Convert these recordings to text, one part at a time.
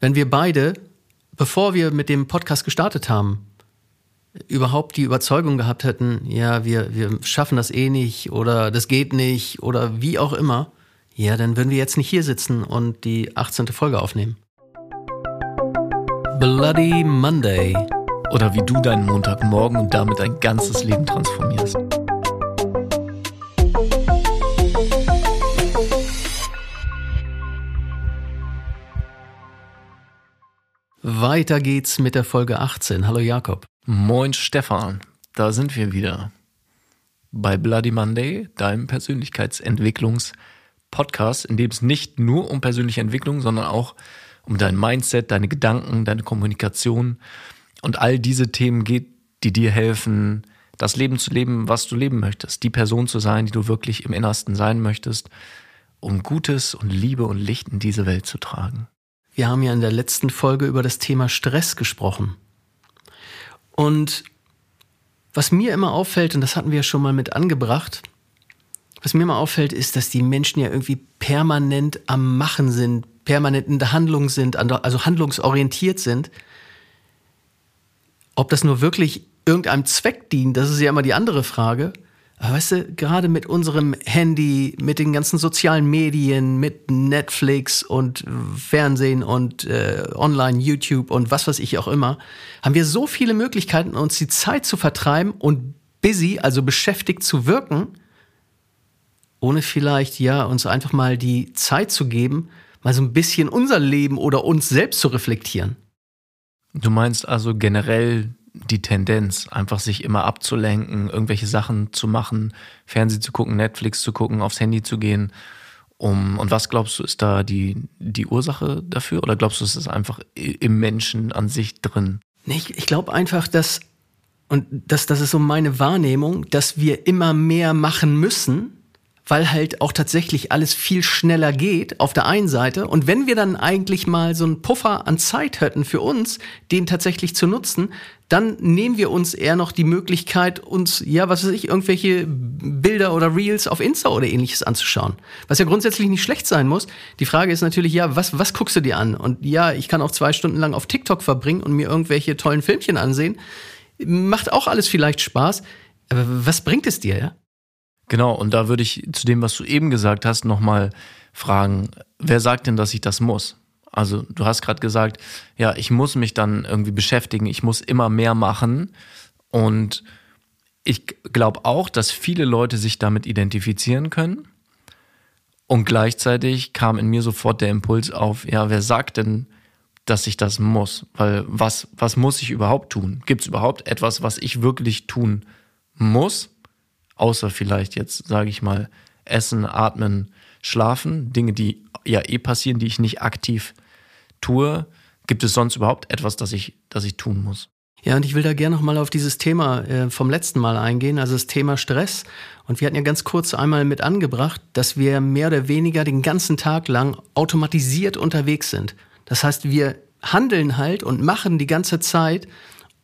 wenn wir beide, bevor wir mit dem Podcast gestartet haben, überhaupt die Überzeugung gehabt hätten, ja, wir, wir schaffen das eh nicht oder das geht nicht oder wie auch immer, ja, dann würden wir jetzt nicht hier sitzen und die 18. Folge aufnehmen. Bloody Monday. Oder wie du deinen Montagmorgen und damit dein ganzes Leben transformierst. Weiter geht's mit der Folge 18. Hallo Jakob. Moin Stefan, da sind wir wieder. Bei Bloody Monday, deinem Persönlichkeitsentwicklungs-Podcast, in dem es nicht nur um persönliche Entwicklung, sondern auch um dein Mindset, deine Gedanken, deine Kommunikation und all diese Themen geht, die dir helfen, das Leben zu leben, was du leben möchtest, die Person zu sein, die du wirklich im Innersten sein möchtest, um Gutes und Liebe und Licht in diese Welt zu tragen. Wir haben ja in der letzten Folge über das Thema Stress gesprochen. Und was mir immer auffällt, und das hatten wir ja schon mal mit angebracht, was mir immer auffällt, ist, dass die Menschen ja irgendwie permanent am Machen sind, permanent in der Handlung sind, also handlungsorientiert sind. Ob das nur wirklich irgendeinem Zweck dient, das ist ja immer die andere Frage. Weißt du, gerade mit unserem Handy, mit den ganzen sozialen Medien, mit Netflix und Fernsehen und äh, online, YouTube und was weiß ich auch immer, haben wir so viele Möglichkeiten, uns die Zeit zu vertreiben und busy, also beschäftigt zu wirken, ohne vielleicht ja uns einfach mal die Zeit zu geben, mal so ein bisschen unser Leben oder uns selbst zu reflektieren. Du meinst also generell die Tendenz, einfach sich immer abzulenken, irgendwelche Sachen zu machen, Fernsehen zu gucken, Netflix zu gucken, aufs Handy zu gehen. Um, und was glaubst du, ist da die, die Ursache dafür? Oder glaubst du, es ist einfach im Menschen an sich drin? Nee, ich, ich glaube einfach, dass, und das, das ist so meine Wahrnehmung, dass wir immer mehr machen müssen, weil halt auch tatsächlich alles viel schneller geht auf der einen Seite. Und wenn wir dann eigentlich mal so einen Puffer an Zeit hätten für uns, den tatsächlich zu nutzen, dann nehmen wir uns eher noch die Möglichkeit, uns, ja, was weiß ich, irgendwelche Bilder oder Reels auf Insta oder ähnliches anzuschauen. Was ja grundsätzlich nicht schlecht sein muss. Die Frage ist natürlich, ja, was, was guckst du dir an? Und ja, ich kann auch zwei Stunden lang auf TikTok verbringen und mir irgendwelche tollen Filmchen ansehen. Macht auch alles vielleicht Spaß. Aber was bringt es dir, ja? Genau, und da würde ich zu dem, was du eben gesagt hast, nochmal fragen, wer sagt denn, dass ich das muss? Also du hast gerade gesagt, ja, ich muss mich dann irgendwie beschäftigen, ich muss immer mehr machen. Und ich glaube auch, dass viele Leute sich damit identifizieren können. Und gleichzeitig kam in mir sofort der Impuls auf, ja, wer sagt denn, dass ich das muss? Weil was, was muss ich überhaupt tun? Gibt es überhaupt etwas, was ich wirklich tun muss? außer vielleicht jetzt, sage ich mal, Essen, Atmen, Schlafen, Dinge, die ja eh passieren, die ich nicht aktiv tue. Gibt es sonst überhaupt etwas, das ich, das ich tun muss? Ja, und ich will da gerne noch mal auf dieses Thema äh, vom letzten Mal eingehen, also das Thema Stress. Und wir hatten ja ganz kurz einmal mit angebracht, dass wir mehr oder weniger den ganzen Tag lang automatisiert unterwegs sind. Das heißt, wir handeln halt und machen die ganze Zeit,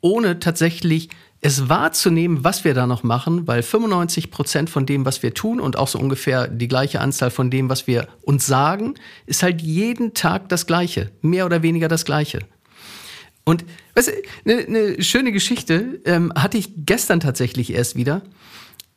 ohne tatsächlich es wahrzunehmen, was wir da noch machen, weil 95 Prozent von dem, was wir tun und auch so ungefähr die gleiche Anzahl von dem, was wir uns sagen, ist halt jeden Tag das Gleiche, mehr oder weniger das Gleiche. Und weißt du, eine ne schöne Geschichte ähm, hatte ich gestern tatsächlich erst wieder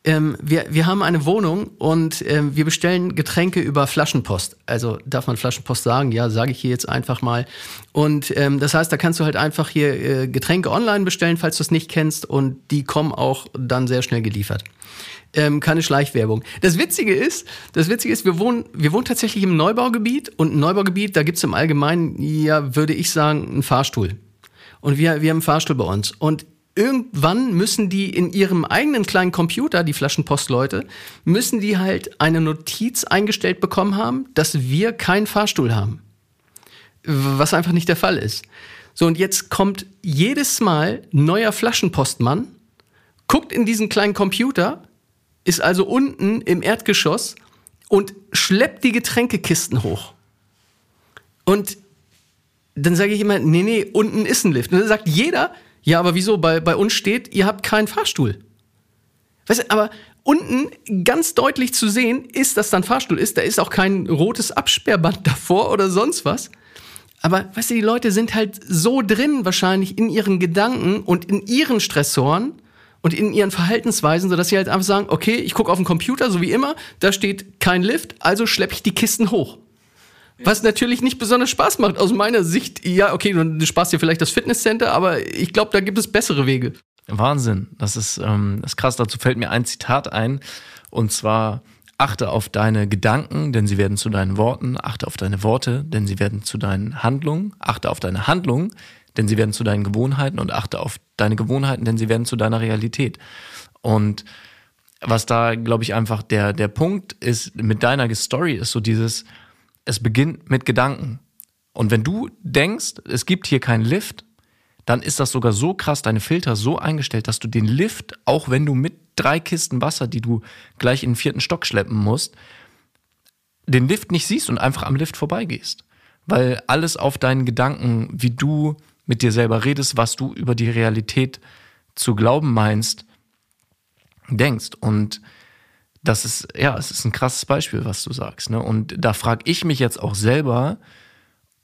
ähm, wir, wir haben eine Wohnung und ähm, wir bestellen Getränke über Flaschenpost. Also darf man Flaschenpost sagen? Ja, sage ich hier jetzt einfach mal. Und ähm, das heißt, da kannst du halt einfach hier äh, Getränke online bestellen, falls du es nicht kennst. Und die kommen auch dann sehr schnell geliefert. Ähm, keine Schleichwerbung. Das Witzige ist, das Witzige ist, wir wohnen, wir wohnen tatsächlich im Neubaugebiet und ein Neubaugebiet, da gibt's im Allgemeinen, ja, würde ich sagen, einen Fahrstuhl. Und wir, wir haben einen Fahrstuhl bei uns. Und irgendwann müssen die in ihrem eigenen kleinen Computer, die Flaschenpostleute, müssen die halt eine Notiz eingestellt bekommen haben, dass wir keinen Fahrstuhl haben. Was einfach nicht der Fall ist. So, und jetzt kommt jedes Mal neuer Flaschenpostmann, guckt in diesen kleinen Computer, ist also unten im Erdgeschoss und schleppt die Getränkekisten hoch. Und dann sage ich immer, nee, nee, unten ist ein Lift. Und dann sagt jeder, ja, aber wieso? Bei, bei uns steht, ihr habt keinen Fahrstuhl. Weißt du, aber unten ganz deutlich zu sehen ist, dass da ein Fahrstuhl ist. Da ist auch kein rotes Absperrband davor oder sonst was. Aber weißt du, die Leute sind halt so drin wahrscheinlich in ihren Gedanken und in ihren Stressoren und in ihren Verhaltensweisen, sodass sie halt einfach sagen, okay, ich gucke auf den Computer, so wie immer, da steht kein Lift, also schleppe ich die Kisten hoch. Was natürlich nicht besonders Spaß macht. Aus meiner Sicht, ja, okay, du sparst dir vielleicht das Fitnesscenter, aber ich glaube, da gibt es bessere Wege. Wahnsinn. Das ist, ähm, das ist krass. Dazu fällt mir ein Zitat ein. Und zwar, achte auf deine Gedanken, denn sie werden zu deinen Worten. Achte auf deine Worte, denn sie werden zu deinen Handlungen. Achte auf deine Handlungen, denn sie werden zu deinen Gewohnheiten. Und achte auf deine Gewohnheiten, denn sie werden zu deiner Realität. Und was da, glaube ich, einfach der, der Punkt ist mit deiner Story, ist so dieses, es beginnt mit Gedanken. Und wenn du denkst, es gibt hier keinen Lift, dann ist das sogar so krass, deine Filter so eingestellt, dass du den Lift, auch wenn du mit drei Kisten Wasser, die du gleich in den vierten Stock schleppen musst, den Lift nicht siehst und einfach am Lift vorbeigehst. Weil alles auf deinen Gedanken, wie du mit dir selber redest, was du über die Realität zu glauben meinst, denkst. Und das ist, ja, es ist ein krasses Beispiel, was du sagst. Ne? Und da frage ich mich jetzt auch selber,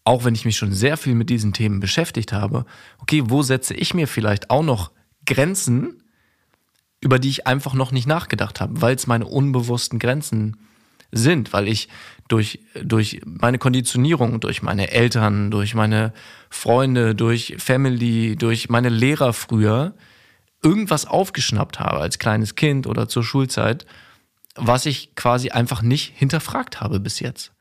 auch wenn ich mich schon sehr viel mit diesen Themen beschäftigt habe, okay, wo setze ich mir vielleicht auch noch Grenzen, über die ich einfach noch nicht nachgedacht habe, weil es meine unbewussten Grenzen sind, weil ich durch, durch meine Konditionierung, durch meine Eltern, durch meine Freunde, durch Family, durch meine Lehrer früher irgendwas aufgeschnappt habe als kleines Kind oder zur Schulzeit was ich quasi einfach nicht hinterfragt habe bis jetzt.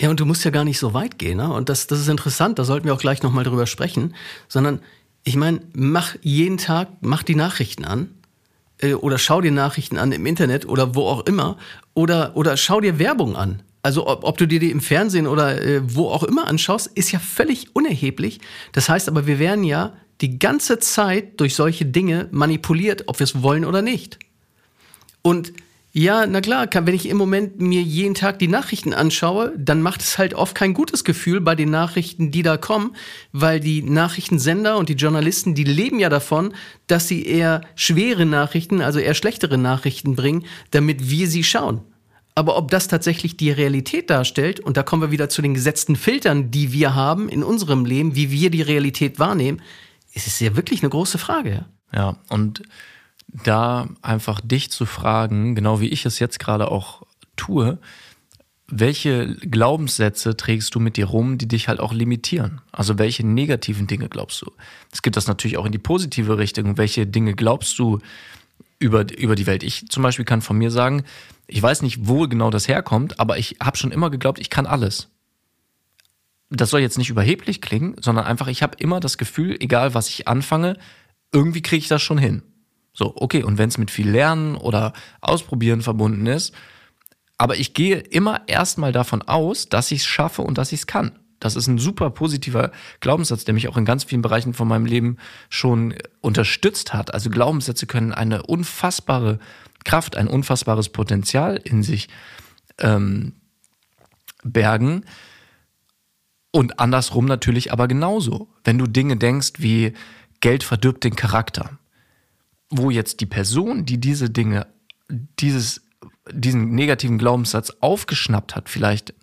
Ja, und du musst ja gar nicht so weit gehen, ne? Und das, das ist interessant, da sollten wir auch gleich nochmal drüber sprechen. Sondern, ich meine, mach jeden Tag, mach die Nachrichten an. Äh, oder schau dir Nachrichten an im Internet oder wo auch immer. Oder, oder schau dir Werbung an. Also ob, ob du dir die im Fernsehen oder äh, wo auch immer anschaust, ist ja völlig unerheblich. Das heißt aber, wir werden ja die ganze Zeit durch solche Dinge manipuliert, ob wir es wollen oder nicht. Und ja, na klar, wenn ich im Moment mir jeden Tag die Nachrichten anschaue, dann macht es halt oft kein gutes Gefühl bei den Nachrichten, die da kommen, weil die Nachrichtensender und die Journalisten, die leben ja davon, dass sie eher schwere Nachrichten, also eher schlechtere Nachrichten bringen, damit wir sie schauen. Aber ob das tatsächlich die Realität darstellt, und da kommen wir wieder zu den gesetzten Filtern, die wir haben in unserem Leben, wie wir die Realität wahrnehmen, ist es ja wirklich eine große Frage. Ja, und da einfach dich zu fragen, genau wie ich es jetzt gerade auch tue, welche Glaubenssätze trägst du mit dir rum, die dich halt auch limitieren? Also welche negativen Dinge glaubst du? Es gibt das natürlich auch in die positive Richtung. Welche Dinge glaubst du über, über die Welt? Ich zum Beispiel kann von mir sagen, ich weiß nicht, wo genau das herkommt, aber ich habe schon immer geglaubt, ich kann alles. Das soll jetzt nicht überheblich klingen, sondern einfach, ich habe immer das Gefühl, egal was ich anfange, irgendwie kriege ich das schon hin. So, okay, und wenn es mit viel Lernen oder Ausprobieren verbunden ist, aber ich gehe immer erstmal davon aus, dass ich es schaffe und dass ich es kann. Das ist ein super positiver Glaubenssatz, der mich auch in ganz vielen Bereichen von meinem Leben schon unterstützt hat. Also Glaubenssätze können eine unfassbare Kraft, ein unfassbares Potenzial in sich ähm, bergen. Und andersrum natürlich aber genauso. Wenn du Dinge denkst wie Geld verdirbt den Charakter wo jetzt die Person, die diese Dinge, dieses, diesen negativen Glaubenssatz aufgeschnappt hat, vielleicht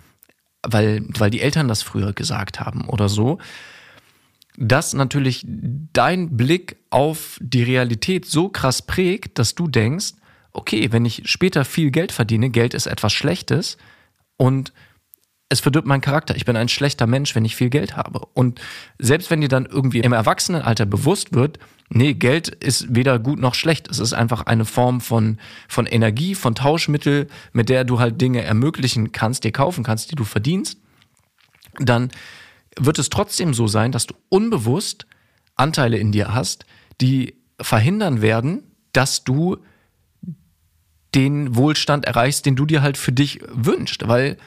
weil, weil die Eltern das früher gesagt haben oder so, dass natürlich dein Blick auf die Realität so krass prägt, dass du denkst, okay, wenn ich später viel Geld verdiene, Geld ist etwas Schlechtes und es verdirbt meinen Charakter. Ich bin ein schlechter Mensch, wenn ich viel Geld habe. Und selbst wenn dir dann irgendwie im Erwachsenenalter bewusst wird, nee, Geld ist weder gut noch schlecht. Es ist einfach eine Form von, von Energie, von Tauschmittel, mit der du halt Dinge ermöglichen kannst, dir kaufen kannst, die du verdienst, dann wird es trotzdem so sein, dass du unbewusst Anteile in dir hast, die verhindern werden, dass du den Wohlstand erreichst, den du dir halt für dich wünschst, weil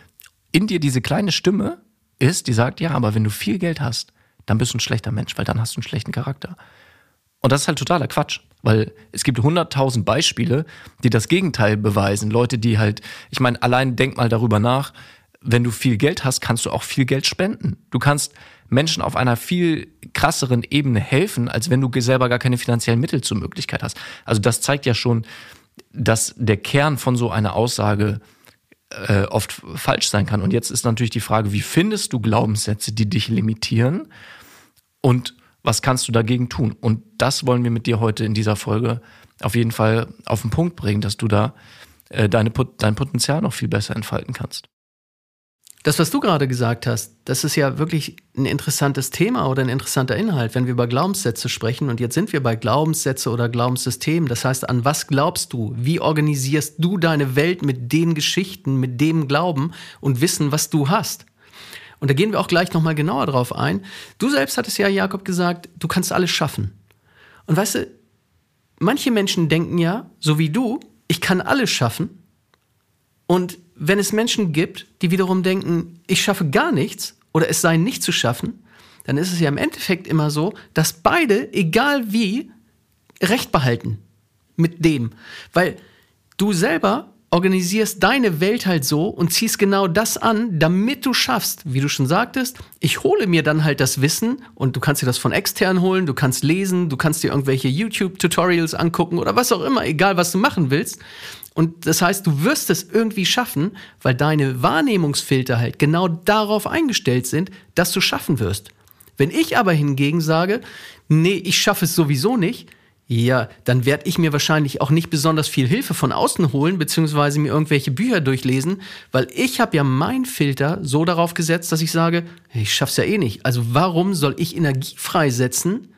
in dir diese kleine Stimme ist, die sagt, ja, aber wenn du viel Geld hast, dann bist du ein schlechter Mensch, weil dann hast du einen schlechten Charakter. Und das ist halt totaler Quatsch, weil es gibt hunderttausend Beispiele, die das Gegenteil beweisen. Leute, die halt, ich meine, allein denk mal darüber nach, wenn du viel Geld hast, kannst du auch viel Geld spenden. Du kannst Menschen auf einer viel krasseren Ebene helfen, als wenn du selber gar keine finanziellen Mittel zur Möglichkeit hast. Also das zeigt ja schon, dass der Kern von so einer Aussage äh, oft falsch sein kann. Und jetzt ist natürlich die Frage, wie findest du Glaubenssätze, die dich limitieren und was kannst du dagegen tun? Und das wollen wir mit dir heute in dieser Folge auf jeden Fall auf den Punkt bringen, dass du da äh, deine, dein Potenzial noch viel besser entfalten kannst. Das, was du gerade gesagt hast, das ist ja wirklich ein interessantes Thema oder ein interessanter Inhalt, wenn wir über Glaubenssätze sprechen. Und jetzt sind wir bei Glaubenssätze oder Glaubenssystemen. Das heißt, an was glaubst du? Wie organisierst du deine Welt mit den Geschichten, mit dem Glauben und Wissen, was du hast? Und da gehen wir auch gleich nochmal genauer drauf ein. Du selbst hattest ja, Jakob, gesagt, du kannst alles schaffen. Und weißt du, manche Menschen denken ja, so wie du, ich kann alles schaffen. Und wenn es Menschen gibt, die wiederum denken, ich schaffe gar nichts oder es sei nicht zu schaffen, dann ist es ja im Endeffekt immer so, dass beide, egal wie, Recht behalten mit dem. Weil du selber organisierst deine Welt halt so und ziehst genau das an, damit du schaffst, wie du schon sagtest, ich hole mir dann halt das Wissen und du kannst dir das von extern holen, du kannst lesen, du kannst dir irgendwelche YouTube-Tutorials angucken oder was auch immer, egal was du machen willst. Und das heißt, du wirst es irgendwie schaffen, weil deine Wahrnehmungsfilter halt genau darauf eingestellt sind, dass du schaffen wirst. Wenn ich aber hingegen sage, nee, ich schaffe es sowieso nicht, ja, dann werde ich mir wahrscheinlich auch nicht besonders viel Hilfe von außen holen, beziehungsweise mir irgendwelche Bücher durchlesen, weil ich habe ja mein Filter so darauf gesetzt, dass ich sage, ich schaff's ja eh nicht. Also warum soll ich Energie freisetzen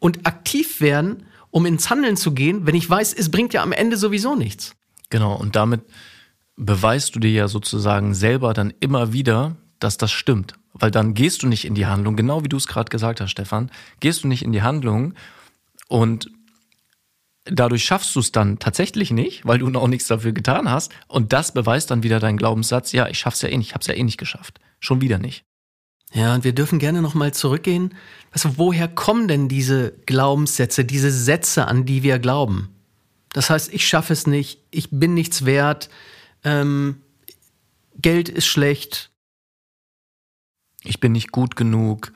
und aktiv werden, um ins Handeln zu gehen, wenn ich weiß, es bringt ja am Ende sowieso nichts? Genau, und damit beweist du dir ja sozusagen selber dann immer wieder, dass das stimmt. Weil dann gehst du nicht in die Handlung, genau wie du es gerade gesagt hast, Stefan, gehst du nicht in die Handlung und dadurch schaffst du es dann tatsächlich nicht, weil du noch nichts dafür getan hast. Und das beweist dann wieder deinen Glaubenssatz, ja, ich schaff's ja eh nicht, ich hab's ja eh nicht geschafft. Schon wieder nicht. Ja, und wir dürfen gerne nochmal zurückgehen. Also, woher kommen denn diese Glaubenssätze, diese Sätze, an die wir glauben? Das heißt, ich schaffe es nicht, ich bin nichts wert, ähm, Geld ist schlecht. Ich bin nicht gut genug,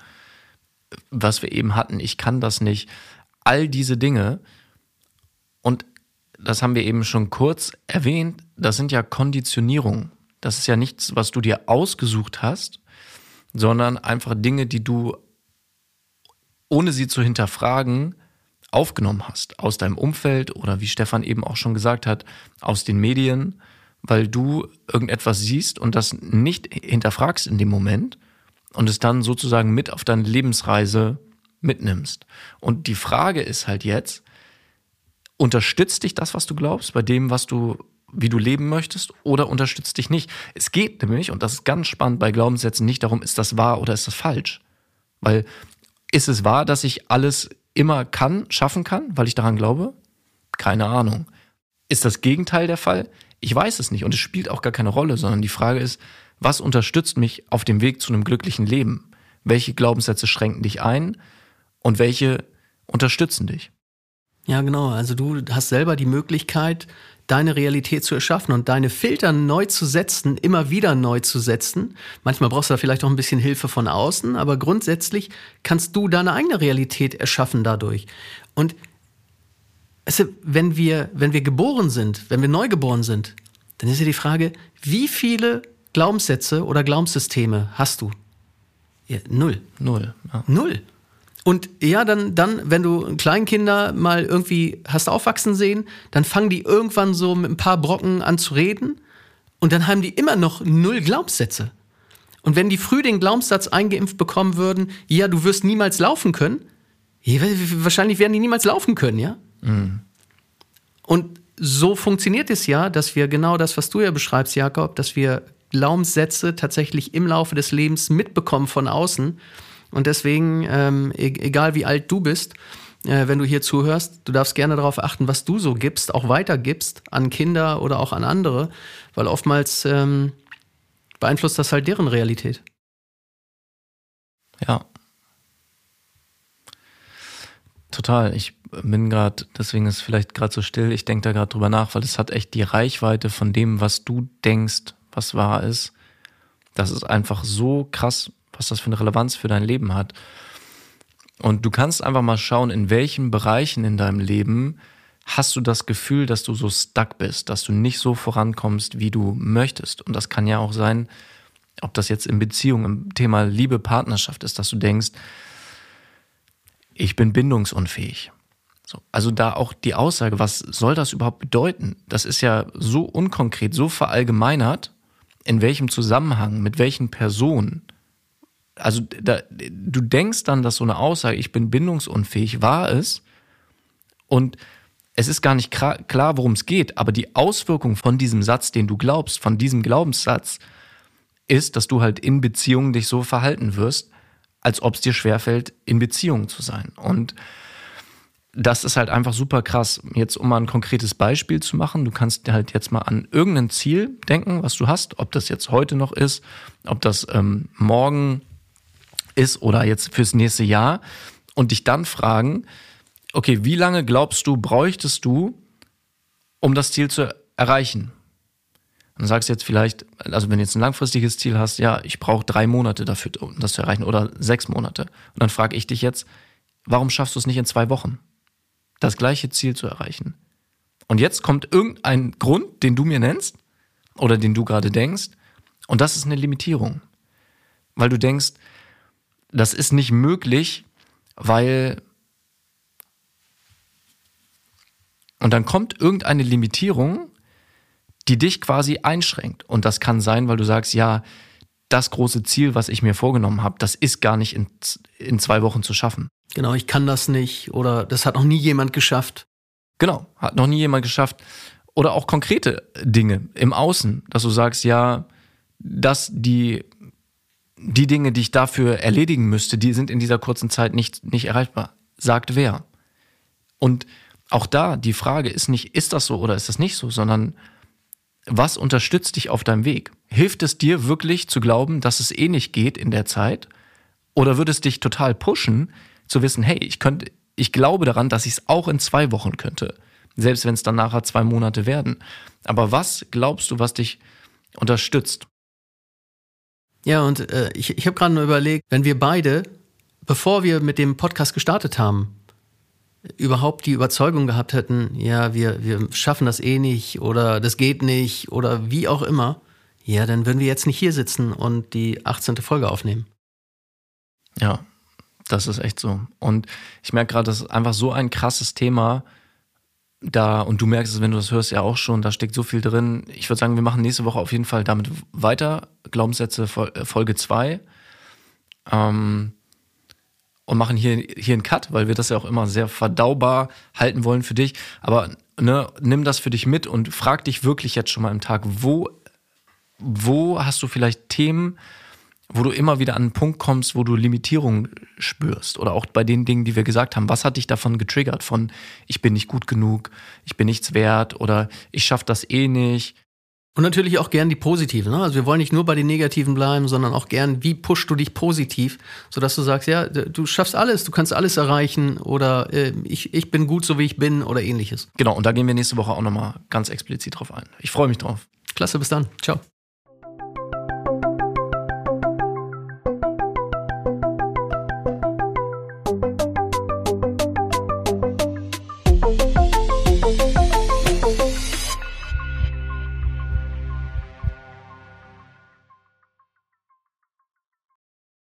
was wir eben hatten, ich kann das nicht. All diese Dinge, das haben wir eben schon kurz erwähnt, das sind ja Konditionierungen. Das ist ja nichts, was du dir ausgesucht hast, sondern einfach Dinge, die du, ohne sie zu hinterfragen, aufgenommen hast aus deinem Umfeld oder wie Stefan eben auch schon gesagt hat, aus den Medien, weil du irgendetwas siehst und das nicht hinterfragst in dem Moment und es dann sozusagen mit auf deine Lebensreise mitnimmst. Und die Frage ist halt jetzt, unterstützt dich das, was du glaubst, bei dem, was du, wie du leben möchtest, oder unterstützt dich nicht? Es geht nämlich, und das ist ganz spannend bei Glaubenssätzen, nicht darum, ist das wahr oder ist das falsch. Weil ist es wahr, dass ich alles immer kann, schaffen kann, weil ich daran glaube? Keine Ahnung. Ist das Gegenteil der Fall? Ich weiß es nicht und es spielt auch gar keine Rolle, sondern die Frage ist, was unterstützt mich auf dem Weg zu einem glücklichen Leben? Welche Glaubenssätze schränken dich ein und welche unterstützen dich? Ja, genau. Also du hast selber die Möglichkeit, deine Realität zu erschaffen und deine Filter neu zu setzen, immer wieder neu zu setzen. Manchmal brauchst du da vielleicht auch ein bisschen Hilfe von außen, aber grundsätzlich kannst du deine eigene Realität erschaffen dadurch. Und also, wenn wir, wenn wir geboren sind, wenn wir neu geboren sind, dann ist ja die Frage, wie viele Glaubenssätze oder Glaubenssysteme hast du? Ja, null. Null. Ja. Null. Und ja, dann, dann, wenn du Kleinkinder mal irgendwie hast aufwachsen sehen, dann fangen die irgendwann so mit ein paar Brocken an zu reden und dann haben die immer noch null Glaubenssätze. Und wenn die früh den Glaubenssatz eingeimpft bekommen würden, ja, du wirst niemals laufen können, ja, wahrscheinlich werden die niemals laufen können, ja? Mhm. Und so funktioniert es ja, dass wir genau das, was du ja beschreibst, Jakob, dass wir Glaubenssätze tatsächlich im Laufe des Lebens mitbekommen von außen und deswegen, ähm, e-, egal wie alt du bist, äh, wenn du hier zuhörst, du darfst gerne darauf achten, was du so gibst, auch weitergibst an Kinder oder auch an andere, weil oftmals ähm, beeinflusst das halt deren Realität. Ja. Total. Ich bin gerade, deswegen ist es vielleicht gerade so still, ich denke da gerade drüber nach, weil es hat echt die Reichweite von dem, was du denkst, was wahr ist. Das ist einfach so krass was das für eine Relevanz für dein Leben hat. Und du kannst einfach mal schauen, in welchen Bereichen in deinem Leben hast du das Gefühl, dass du so stuck bist, dass du nicht so vorankommst, wie du möchtest. Und das kann ja auch sein, ob das jetzt in Beziehung, im Thema Liebe, Partnerschaft ist, dass du denkst, ich bin bindungsunfähig. So, also da auch die Aussage, was soll das überhaupt bedeuten? Das ist ja so unkonkret, so verallgemeinert, in welchem Zusammenhang, mit welchen Personen. Also da, du denkst dann, dass so eine Aussage, ich bin bindungsunfähig, wahr ist und es ist gar nicht klar, worum es geht, aber die Auswirkung von diesem Satz, den du glaubst, von diesem Glaubenssatz, ist, dass du halt in Beziehungen dich so verhalten wirst, als ob es dir schwerfällt, in Beziehungen zu sein. Und das ist halt einfach super krass. Jetzt, um mal ein konkretes Beispiel zu machen, du kannst halt jetzt mal an irgendein Ziel denken, was du hast, ob das jetzt heute noch ist, ob das ähm, morgen ist oder jetzt fürs nächste Jahr und dich dann fragen, okay, wie lange glaubst du, bräuchtest du, um das Ziel zu erreichen? dann sagst jetzt vielleicht, also wenn du jetzt ein langfristiges Ziel hast, ja, ich brauche drei Monate dafür, um das zu erreichen oder sechs Monate. Und dann frage ich dich jetzt, warum schaffst du es nicht in zwei Wochen, das gleiche Ziel zu erreichen? Und jetzt kommt irgendein Grund, den du mir nennst oder den du gerade denkst, und das ist eine Limitierung. Weil du denkst, das ist nicht möglich, weil und dann kommt irgendeine Limitierung, die dich quasi einschränkt. Und das kann sein, weil du sagst, ja, das große Ziel, was ich mir vorgenommen habe, das ist gar nicht in, in zwei Wochen zu schaffen. Genau, ich kann das nicht oder das hat noch nie jemand geschafft. Genau, hat noch nie jemand geschafft. Oder auch konkrete Dinge im Außen, dass du sagst, ja, dass die, die Dinge, die ich dafür erledigen müsste, die sind in dieser kurzen Zeit nicht, nicht erreichbar. Sagt wer? Und auch da, die Frage ist nicht, ist das so oder ist das nicht so, sondern was unterstützt dich auf deinem Weg? Hilft es dir wirklich zu glauben, dass es eh nicht geht in der Zeit? Oder würde es dich total pushen, zu wissen, hey, ich könnte, ich glaube daran, dass ich es auch in zwei Wochen könnte. Selbst wenn es dann nachher zwei Monate werden. Aber was glaubst du, was dich unterstützt? Ja, und äh, ich, ich habe gerade nur überlegt, wenn wir beide, bevor wir mit dem Podcast gestartet haben, überhaupt die Überzeugung gehabt hätten, ja, wir, wir schaffen das eh nicht oder das geht nicht oder wie auch immer, ja, dann würden wir jetzt nicht hier sitzen und die 18. Folge aufnehmen. Ja, das ist echt so. Und ich merke gerade, das ist einfach so ein krasses Thema da, und du merkst es, wenn du das hörst, ja auch schon, da steckt so viel drin. Ich würde sagen, wir machen nächste Woche auf jeden Fall damit weiter. Glaubenssätze Folge 2. Ähm, und machen hier, hier einen Cut, weil wir das ja auch immer sehr verdaubar halten wollen für dich. Aber ne, nimm das für dich mit und frag dich wirklich jetzt schon mal im Tag, wo, wo hast du vielleicht Themen, wo du immer wieder an einen Punkt kommst, wo du Limitierungen spürst. Oder auch bei den Dingen, die wir gesagt haben. Was hat dich davon getriggert? Von ich bin nicht gut genug, ich bin nichts wert oder ich schaffe das eh nicht. Und natürlich auch gern die positiven. Ne? Also wir wollen nicht nur bei den negativen bleiben, sondern auch gern, wie pushst du dich positiv, sodass du sagst, ja, du schaffst alles, du kannst alles erreichen oder äh, ich, ich bin gut so wie ich bin oder ähnliches. Genau, und da gehen wir nächste Woche auch nochmal ganz explizit drauf ein. Ich freue mich drauf. Klasse, bis dann. Ciao.